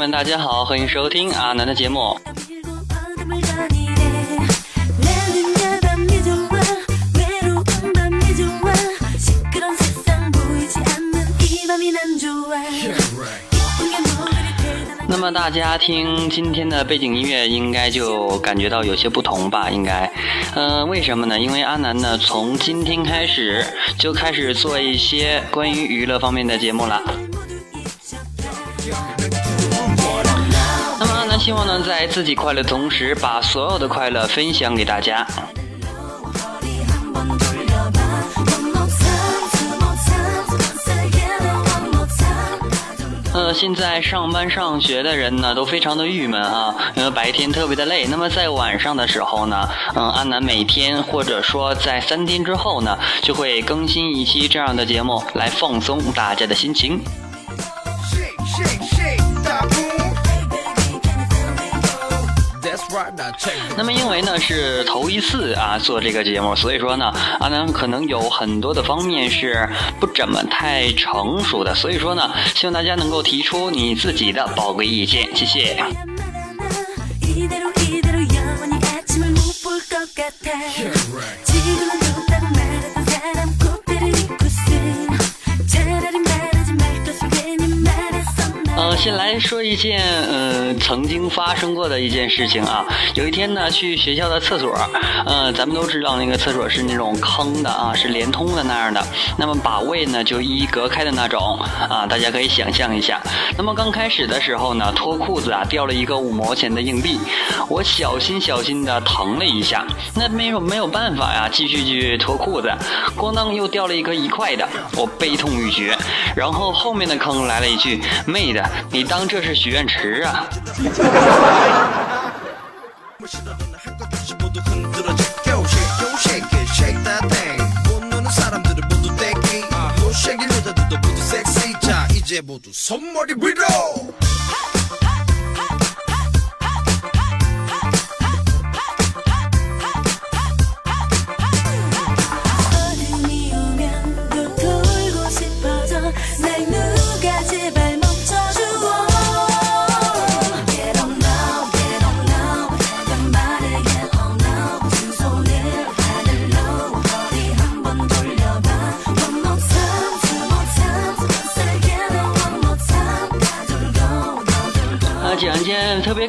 们，大家好，欢迎收听阿南的节目。那么大家听今天的背景音乐，应该就感觉到有些不同吧？应该，嗯，为什么呢？因为阿南呢，从今天开始就开始做一些关于娱乐方面的节目了。希望呢，在自己快乐的同时，把所有的快乐分享给大家。呃，现在上班上学的人呢，都非常的郁闷啊，因为白天特别的累。那么在晚上的时候呢，嗯，安南每天或者说在三天之后呢，就会更新一期这样的节目，来放松大家的心情。那么因为呢是头一次啊做这个节目，所以说呢阿南可能有很多的方面是不怎么太成熟的，所以说呢希望大家能够提出你自己的宝贵意见，谢谢。先来说一件，呃，曾经发生过的一件事情啊。有一天呢，去学校的厕所，呃，咱们都知道那个厕所是那种坑的啊，是连通的那样的。那么把位呢，就一一隔开的那种啊，大家可以想象一下。那么刚开始的时候呢，脱裤子啊，掉了一个五毛钱的硬币，我小心小心的腾了一下，那没有没有办法呀，继续去脱裤子，咣当又掉了一个一块的，我悲痛欲绝。然后后面的坑来了一句：“妹的。”你当这是许愿池啊？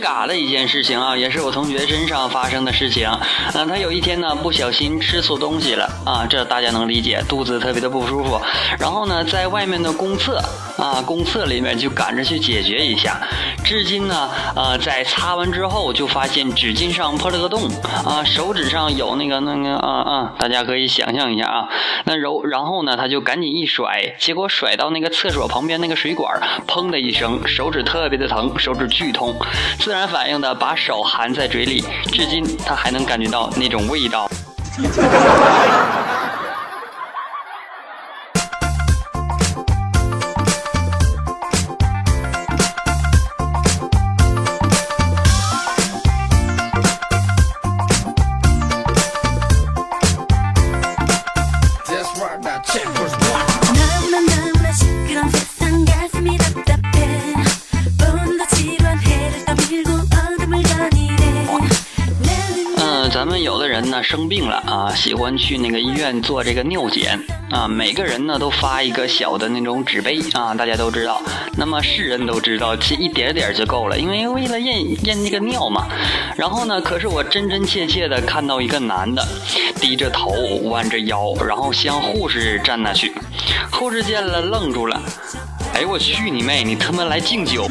嘎的一件事情啊，也是我同学身上发生的事情。嗯，他有一天呢，不小心吃错东西了啊，这大家能理解，肚子特别的不舒服。然后呢，在外面的公厕啊，公厕里面就赶着去解决一下。至今呢，呃，在擦完之后就发现纸巾上破了个洞啊，手指上有那个那个啊啊，大家可以想象一下啊。那揉，然后呢，他就赶紧一甩，结果甩到那个厕所旁边那个水管，砰的一声，手指特别的疼，手指。剧痛，自然反应的把手含在嘴里，至今他还能感觉到那种味道。人呢生病了啊，喜欢去那个医院做这个尿检啊。每个人呢都发一个小的那种纸杯啊，大家都知道。那么世人都知道，其实一点点就够了，因为为了验验那个尿嘛。然后呢，可是我真真切切的看到一个男的低着头弯着腰，然后向护士站那去。护士见了愣住了，哎我去你妹，你他妈来敬酒！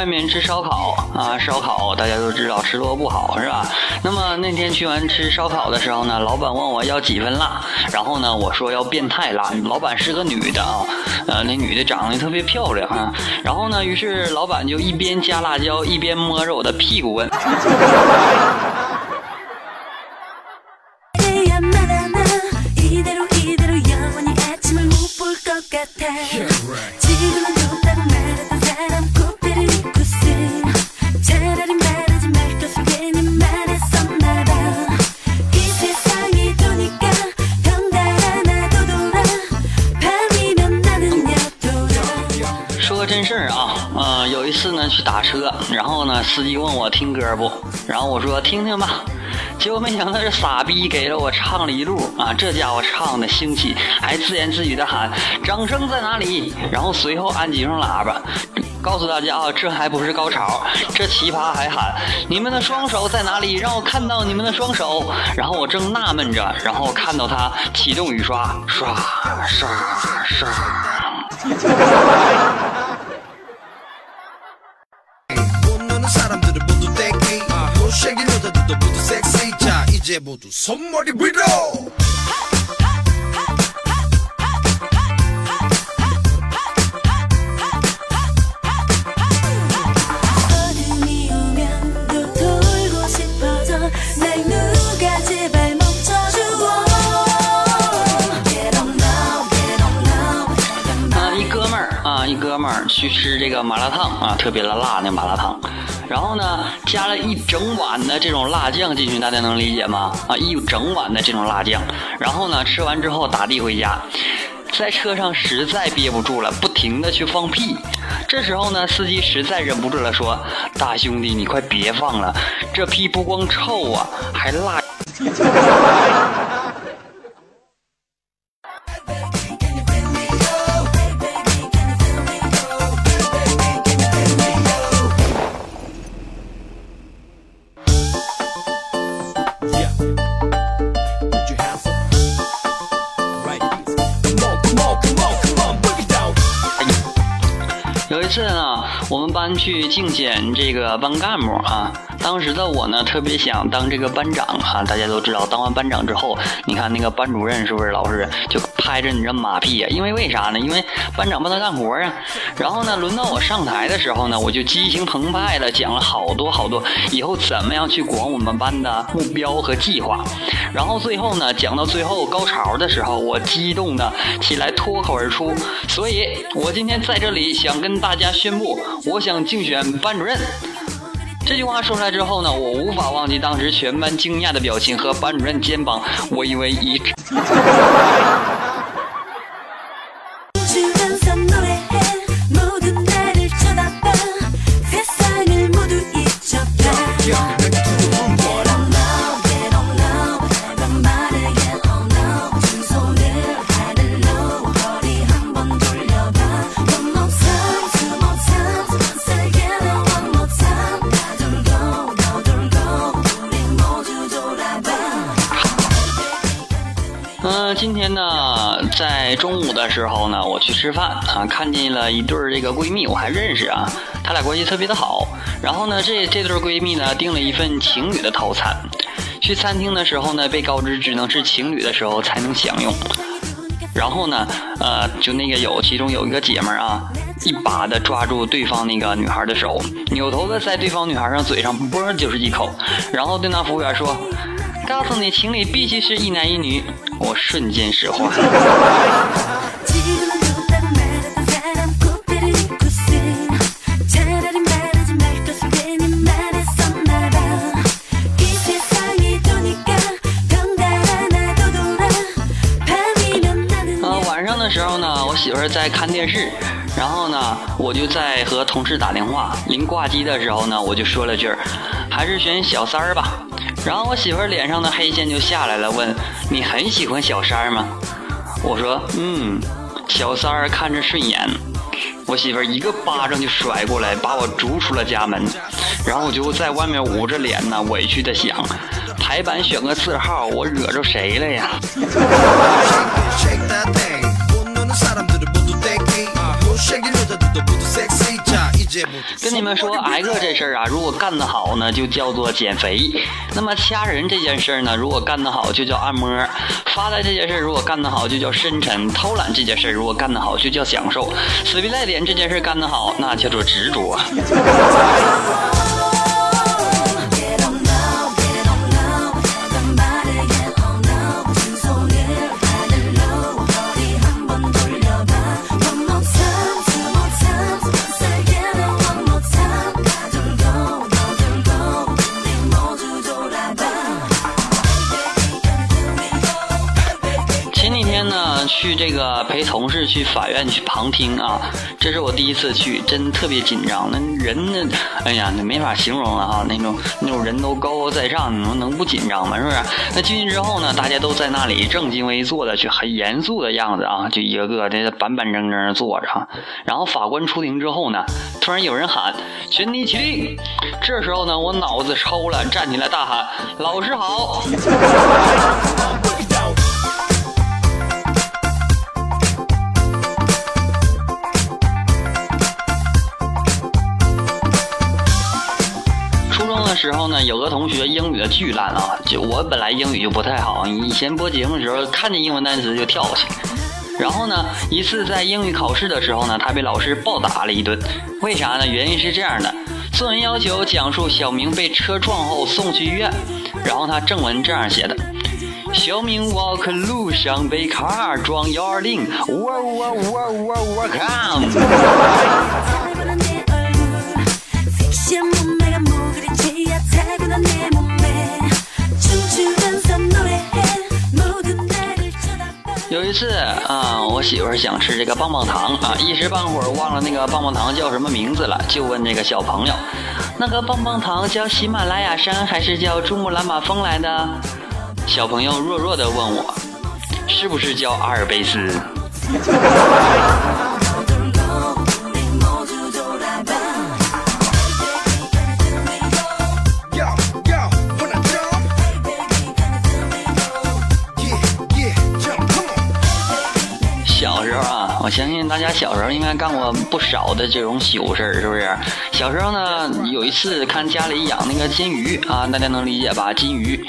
外面吃烧烤啊，烧烤大家都知道吃多不好是吧？那么那天去完吃烧烤的时候呢，老板问我要几分辣，然后呢我说要变态辣。老板是个女的啊，呃，那女的长得特别漂亮啊。然后呢，于是老板就一边加辣椒，一边摸着我的屁股问。打车，然后呢司机问我听歌不，然后我说听听吧，结果没想到这傻逼给了我唱了一路。啊，这家伙唱的兴起，还自言自语的喊掌声在哪里，然后随后按几声喇叭，告诉大家啊这还不是高潮，这奇葩还喊你们的双手在哪里，让我看到你们的双手，然后我正纳闷着，然后看到他启动雨刷，刷刷刷。一哥们儿啊，一哥们儿去吃这个麻辣烫啊，特别的辣那麻辣烫。然后呢，加了一整碗的这种辣酱进去，大家能理解吗？啊，一整碗的这种辣酱。然后呢，吃完之后打的回家，在车上实在憋不住了，不停的去放屁。这时候呢，司机实在忍不住了，说：“大兄弟，你快别放了，这屁不光臭啊，还辣。”是啊。班去竞选这个班干部啊。当时的我呢，特别想当这个班长啊。大家都知道，当完班长之后，你看那个班主任是不是老是就拍着你这马屁啊？因为为啥呢？因为班长不能干活啊。然后呢，轮到我上台的时候呢，我就激情澎湃的讲了好多好多以后怎么样去管我们班的目标和计划。然后最后呢，讲到最后高潮的时候，我激动的起来脱口而出。所以我今天在这里想跟大家宣布，我想竞选班主任。这句话说出来之后呢，我无法忘记当时全班惊讶的表情和班主任肩膀微微一在中午的时候呢，我去吃饭啊，看见了一对儿这个闺蜜，我还认识啊，她俩关系特别的好。然后呢，这这对闺蜜呢，订了一份情侣的套餐。去餐厅的时候呢，被告知只能是情侣的时候才能享用。然后呢，呃，就那个有其中有一个姐们儿啊，一把的抓住对方那个女孩的手，扭头的在对方女孩上嘴上啵就是一口，然后对那服务员说。告诉你，情侣必须是一男一女。我瞬间石化。呃，晚上的时候呢，我媳妇在看电视，然后呢，我就在和同事打电话。临挂机的时候呢，我就说了句儿，还是选小三儿吧。然后我媳妇脸上的黑线就下来了，问你很喜欢小三儿吗？我说嗯，小三儿看着顺眼。我媳妇一个巴掌就甩过来，把我逐出了家门。然后我就在外面捂着脸呢，委屈的想，排版选个字号，我惹着谁了呀？跟你们说挨个这事儿啊，如果干得好呢，就叫做减肥；那么掐人这件事儿呢，如果干得好，就叫按摩；发呆这件事儿如果干得好，就叫深沉；偷懒这件事儿如果干得好，就叫享受；死皮赖脸这件事干得好，那叫做执着。去这个陪同事去法院去旁听啊，这是我第一次去，真特别紧张。那人呢，哎呀，那没法形容了哈，那种那种人都高高在上，你说能不紧张吗？是不是？那进去之后呢，大家都在那里正襟危坐的，去很严肃的样子啊，就一个个的板板正正的坐着。然后法官出庭之后呢，突然有人喊：“全体起立！”这时候呢，我脑子抽了，站起来大喊：“老师好！” 时候呢，有个同学英语的巨烂啊，就我本来英语就不太好，以前播节目的时候看见英文单词就跳过去。然后呢，一次在英语考试的时候呢，他被老师暴打了一顿。为啥呢？原因是这样的：作文要求讲述小明被车撞后送去医院，然后他正文这样写的：小明 walk 路上被 car 撞幺二零，我我我我我 come。有一次啊，我媳妇想吃这个棒棒糖啊，一时半会儿忘了那个棒棒糖叫什么名字了，就问那个小朋友：“那个棒棒糖叫喜马拉雅山还是叫珠穆朗玛峰来的？”小朋友弱弱的问我：“是不是叫阿尔卑斯？” 相信大家小时候应该干过不少的这种糗事儿，是不是？小时候呢，有一次看家里养那个金鱼啊，大家能理解吧？金鱼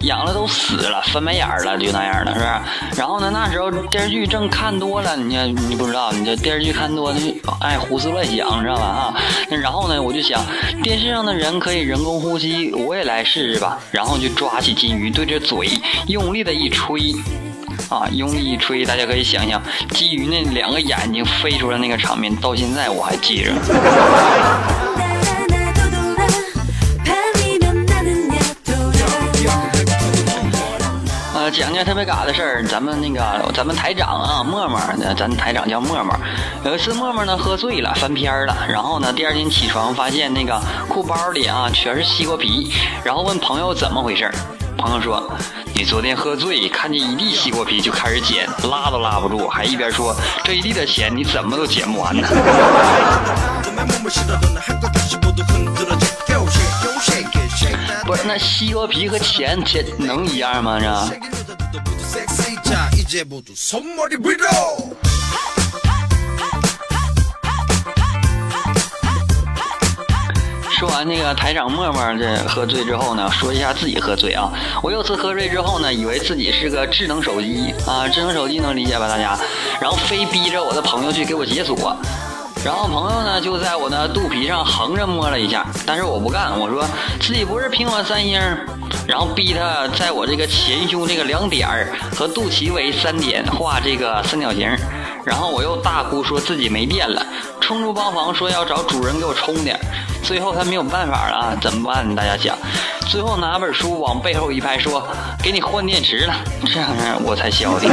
养了都死了，翻白眼了，就那样的，是不是？然后呢，那时候电视剧正看多了，你你不知道，你这电视剧看多了就爱胡思乱想，知道吧？啊，然后呢，我就想电视上的人可以人工呼吸，我也来试试吧。然后就抓起金鱼，对着嘴用力的一吹。啊！用力一吹，大家可以想象鲫鱼那两个眼睛飞出来那个场面，到现在我还记着。呃，讲件特别嘎的事儿，咱们那个咱们台长啊，默默，咱台长叫默默。有一次默默呢喝醉了，翻篇了，然后呢第二天起床发现那个裤包里啊全是西瓜皮，然后问朋友怎么回事朋友说。你昨天喝醉，看见一地西瓜皮就开始捡，拉都拉不住，还一边说这一地的钱你怎么都捡不完呢？不是，那西瓜皮和钱钱能一样吗？这？说完那个台长默默这喝醉之后呢，说一下自己喝醉啊。我有次喝醉之后呢，以为自己是个智能手机啊，智能手机能理解吧大家？然后非逼着我的朋友去给我解锁，然后朋友呢就在我的肚皮上横着摸了一下，但是我不干，我说自己不是苹果三星，然后逼他在我这个前胸这个两点儿和肚脐围三点画这个三角形，然后我又大哭说自己没电了，冲出包房说要找主人给我充点。最后他没有办法了，怎么办？大家想，最后拿本书往背后一拍，说：“给你换电池了。”这样我才消停。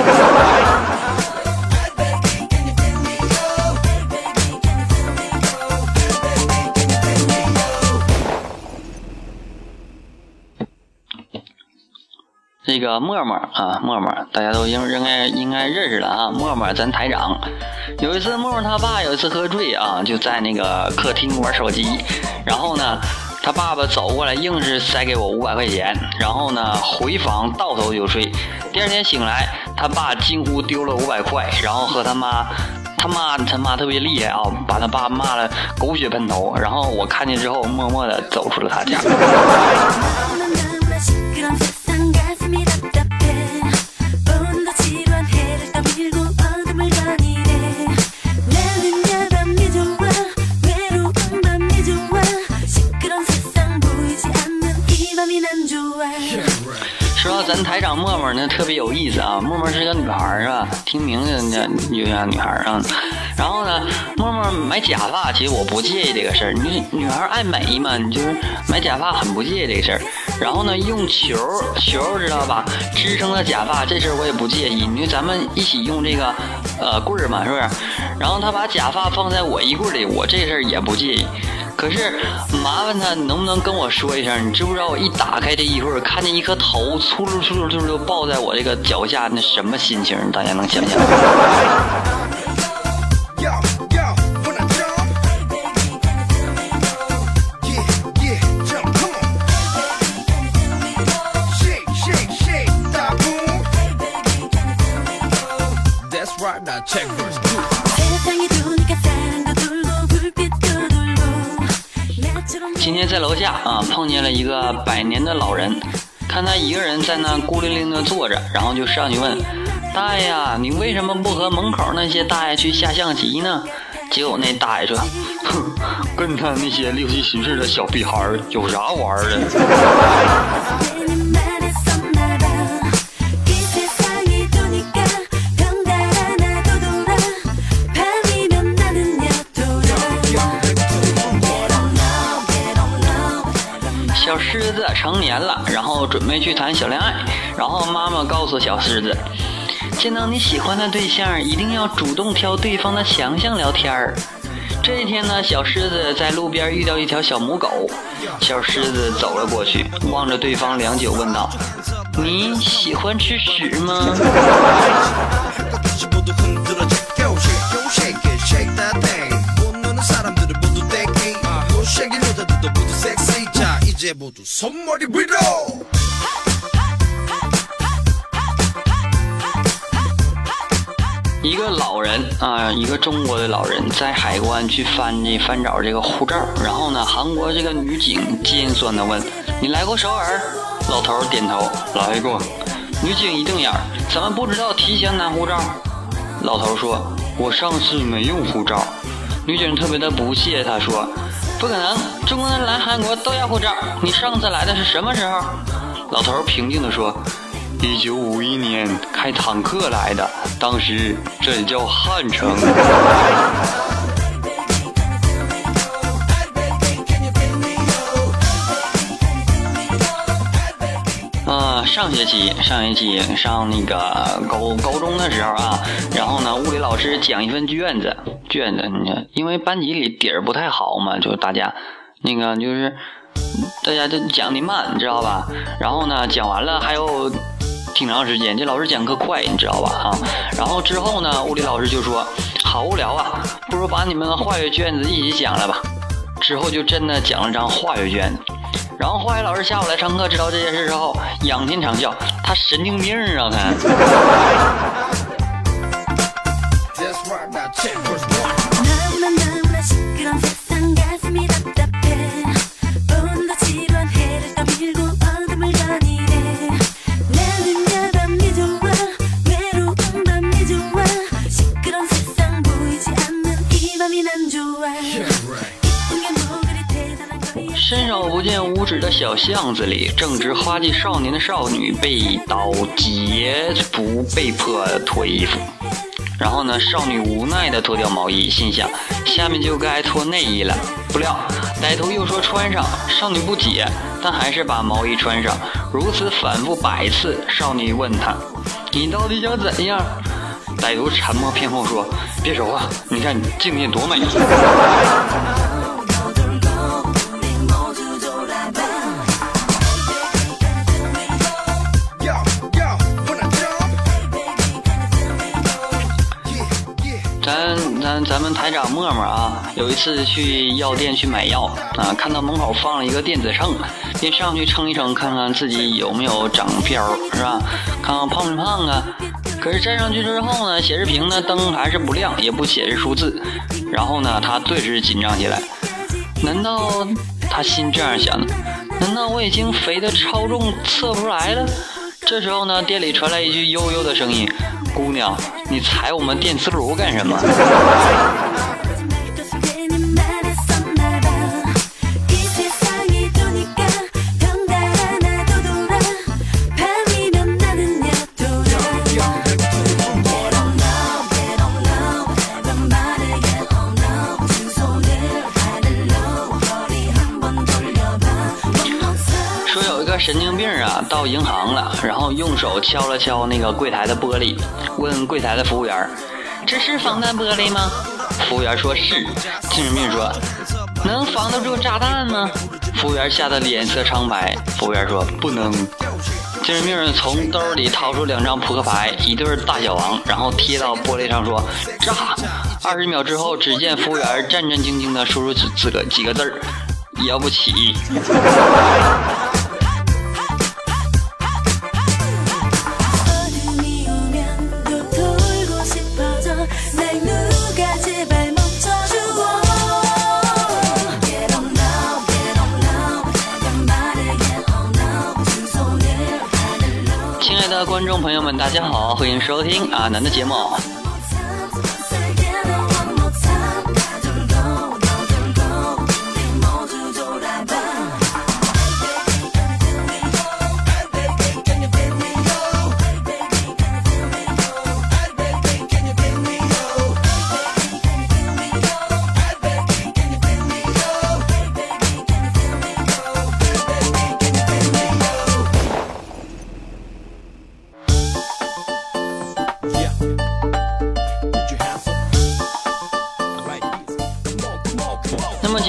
这个默默啊，默默，大家都应应该应该认识了啊。默默，咱台长。有一次，默默他爸有一次喝醉啊，就在那个客厅玩手机。然后呢，他爸爸走过来，硬是塞给我五百块钱。然后呢，回房倒头就睡。第二天醒来，他爸惊呼丢了五百块，然后和他妈，他妈他妈特别厉害啊，把他爸骂了狗血喷头。然后我看见之后，默默的走出了他家。咱台长默默呢，特别有意思啊。默默是个女孩是吧？听名字呢就像女孩啊。然后呢，默默买假发，其实我不介意这个事儿。你女孩爱美嘛，你就是买假发很不介意这个事儿。然后呢，用球球知道吧，支撑的假发，这事儿我也不介意。你说咱们一起用这个呃棍儿嘛，是不是？然后他把假发放在我衣柜里，我这事儿也不介意。可是麻烦他能不能跟我说一声？你知不知道我一打开这衣柜，看见一颗头粗溜粗溜粗噜抱在我这个脚下，那什么心情？大家能想象？今天在楼下啊，碰见了一个百年的老人，看他一个人在那孤零零的坐着，然后就上去问：“大爷呀，你为什么不和门口那些大爷去下象棋呢？”结果那大爷说：“哼，跟他那些六七十岁的小屁孩有啥玩的？”成年了，然后准备去谈小恋爱。然后妈妈告诉小狮子，见到你喜欢的对象，一定要主动挑对方的强项聊天儿。这一天呢，小狮子在路边遇到一条小母狗，小狮子走了过去，望着对方良久，问道：“你喜欢吃屎吗？”一个老人啊，一个中国的老人在海关去翻这翻找这个护照，然后呢，韩国这个女警尖酸的问：“你来过首尔？”老头点头：“来过。”女警一瞪眼：“怎么不知道提前拿护照？”老头说：“我上次没用护照。”女警特别的不屑，他说。不可能，中国人来韩国都要护照。你上次来的是什么时候？老头平静地说：“一九五一年开坦克来的，当时这里叫汉城。”上学期上学期上那个高高中的时候啊，然后呢，物理老师讲一份卷子，卷子，你看，因为班级里底儿不太好嘛，就大家那个就是大家都讲的慢，你知道吧？然后呢，讲完了还有挺长时间，这老师讲课快，你知道吧？哈，然后之后呢，物理老师就说好无聊啊，不如把你们的化学卷子一起讲了吧。之后就真的讲了张化学卷子。然后化学老师下午来上课，知道这件事之后，仰天长笑：“他神经病啊！”他。伸手不见五指的小巷子里，正值花季少年的少女被刀劫不被迫脱衣服。然后呢，少女无奈地脱掉毛衣，心想下面就该脱内衣了。不料歹徒又说穿上，少女不解，但还是把毛衣穿上。如此反复百次，少女问他：“你到底想怎样？”歹徒沉默片后说：“别说话，你看你镜面多美。”咱们台长默默啊，有一次去药店去买药啊，看到门口放了一个电子秤，便上去称一称，看看自己有没有长膘，是吧？看看胖没胖啊？可是站上去之后呢，显示屏呢灯还是不亮，也不显示数字。然后呢，他顿时紧张起来。难道他心这样想的？难道我已经肥的超重，测不出来了？这时候呢，店里传来一句悠悠的声音。姑娘，你踩我们电磁炉干什么？神经病啊到银行了然后用手敲了敲那个柜台的玻璃问柜台的服务员这是防弹玻璃吗？服务员说是精神病说能防得住炸弹吗服务员吓得脸色苍白服务员说不能精神病从兜里掏出两张扑克牌一对大小王然后贴到玻璃上说炸二十秒之后只见服务员战战兢兢的输入几个几个字儿要不起。观众朋友们，大家好，欢迎收听阿南的节目。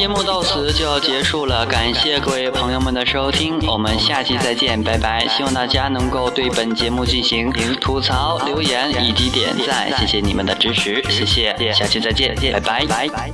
节目到此就要结束了，感谢各位朋友们的收听，我们下期再见，拜拜！希望大家能够对本节目进行吐槽、留言以及点赞，谢谢你们的支持，谢谢，下期再见，拜拜。拜。